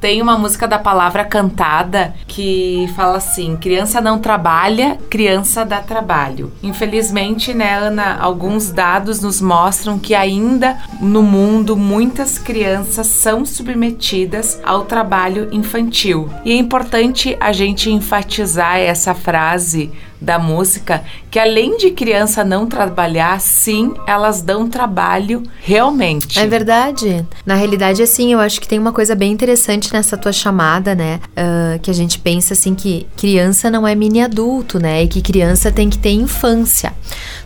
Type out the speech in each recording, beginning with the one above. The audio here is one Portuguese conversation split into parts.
Tem uma música da palavra cantada que fala assim: criança não trabalha, criança dá trabalho. Infelizmente, né, Ana, alguns dados nos mostram que ainda no mundo muitas crianças são submetidas ao trabalho infantil. E é importante a gente enfatizar essa frase da música, que além de criança não trabalhar, sim, elas dão trabalho realmente. É verdade. Na realidade, assim, eu acho que tem uma coisa bem interessante nessa tua chamada, né? Uh, que a gente pensa assim que criança não é mini adulto, né? E que criança tem que ter infância.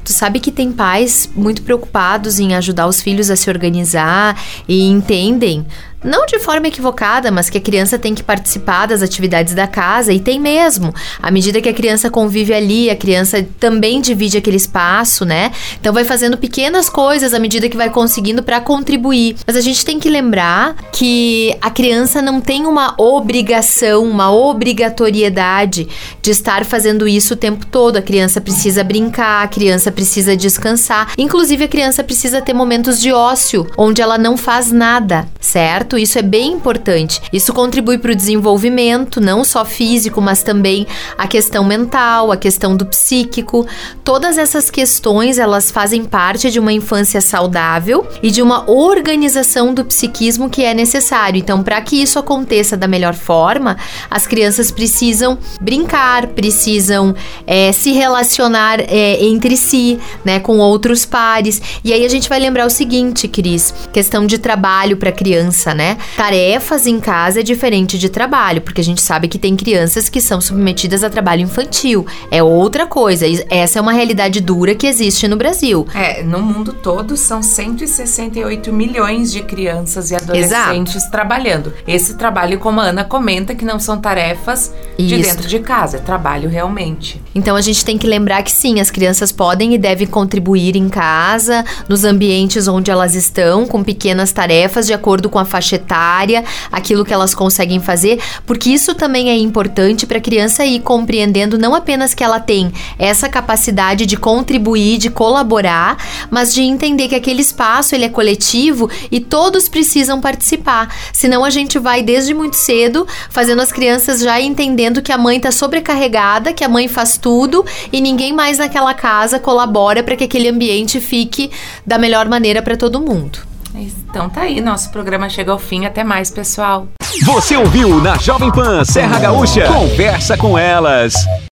Tu sabe que tem pais muito preocupados em ajudar os filhos a se organizar e entendem não de forma equivocada, mas que a criança tem que participar das atividades da casa e tem mesmo. À medida que a criança convive ali, a criança também divide aquele espaço, né? Então vai fazendo pequenas coisas à medida que vai conseguindo para contribuir. Mas a gente tem que lembrar que a criança não tem uma obrigação, uma obrigatoriedade de estar fazendo isso o tempo todo. A criança precisa brincar, a criança precisa descansar. Inclusive a criança precisa ter momentos de ócio onde ela não faz nada, certo? Isso é bem importante. Isso contribui para o desenvolvimento, não só físico, mas também a questão mental, a questão do psíquico. Todas essas questões, elas fazem parte de uma infância saudável e de uma organização do psiquismo que é necessário. Então, para que isso aconteça da melhor forma, as crianças precisam brincar, precisam é, se relacionar é, entre si, né, com outros pares. E aí a gente vai lembrar o seguinte, Cris, questão de trabalho para criança, né? Né? Tarefas em casa é diferente de trabalho, porque a gente sabe que tem crianças que são submetidas a trabalho infantil. É outra coisa. Essa é uma realidade dura que existe no Brasil. É, no mundo todo são 168 milhões de crianças e adolescentes Exato. trabalhando. Esse trabalho, como a Ana comenta, que não são tarefas de Isso. dentro de casa, é trabalho realmente. Então a gente tem que lembrar que sim, as crianças podem e devem contribuir em casa, nos ambientes onde elas estão, com pequenas tarefas de acordo com a faixa etária, aquilo que elas conseguem fazer, porque isso também é importante para a criança ir compreendendo não apenas que ela tem essa capacidade de contribuir, de colaborar, mas de entender que aquele espaço ele é coletivo e todos precisam participar. Senão a gente vai desde muito cedo fazendo as crianças já entendendo que a mãe está sobrecarregada, que a mãe faz tudo e ninguém mais naquela casa colabora para que aquele ambiente fique da melhor maneira para todo mundo. Então tá aí, nosso programa chega ao fim. Até mais, pessoal. Você ouviu na Jovem Pan Serra Gaúcha? Conversa com elas.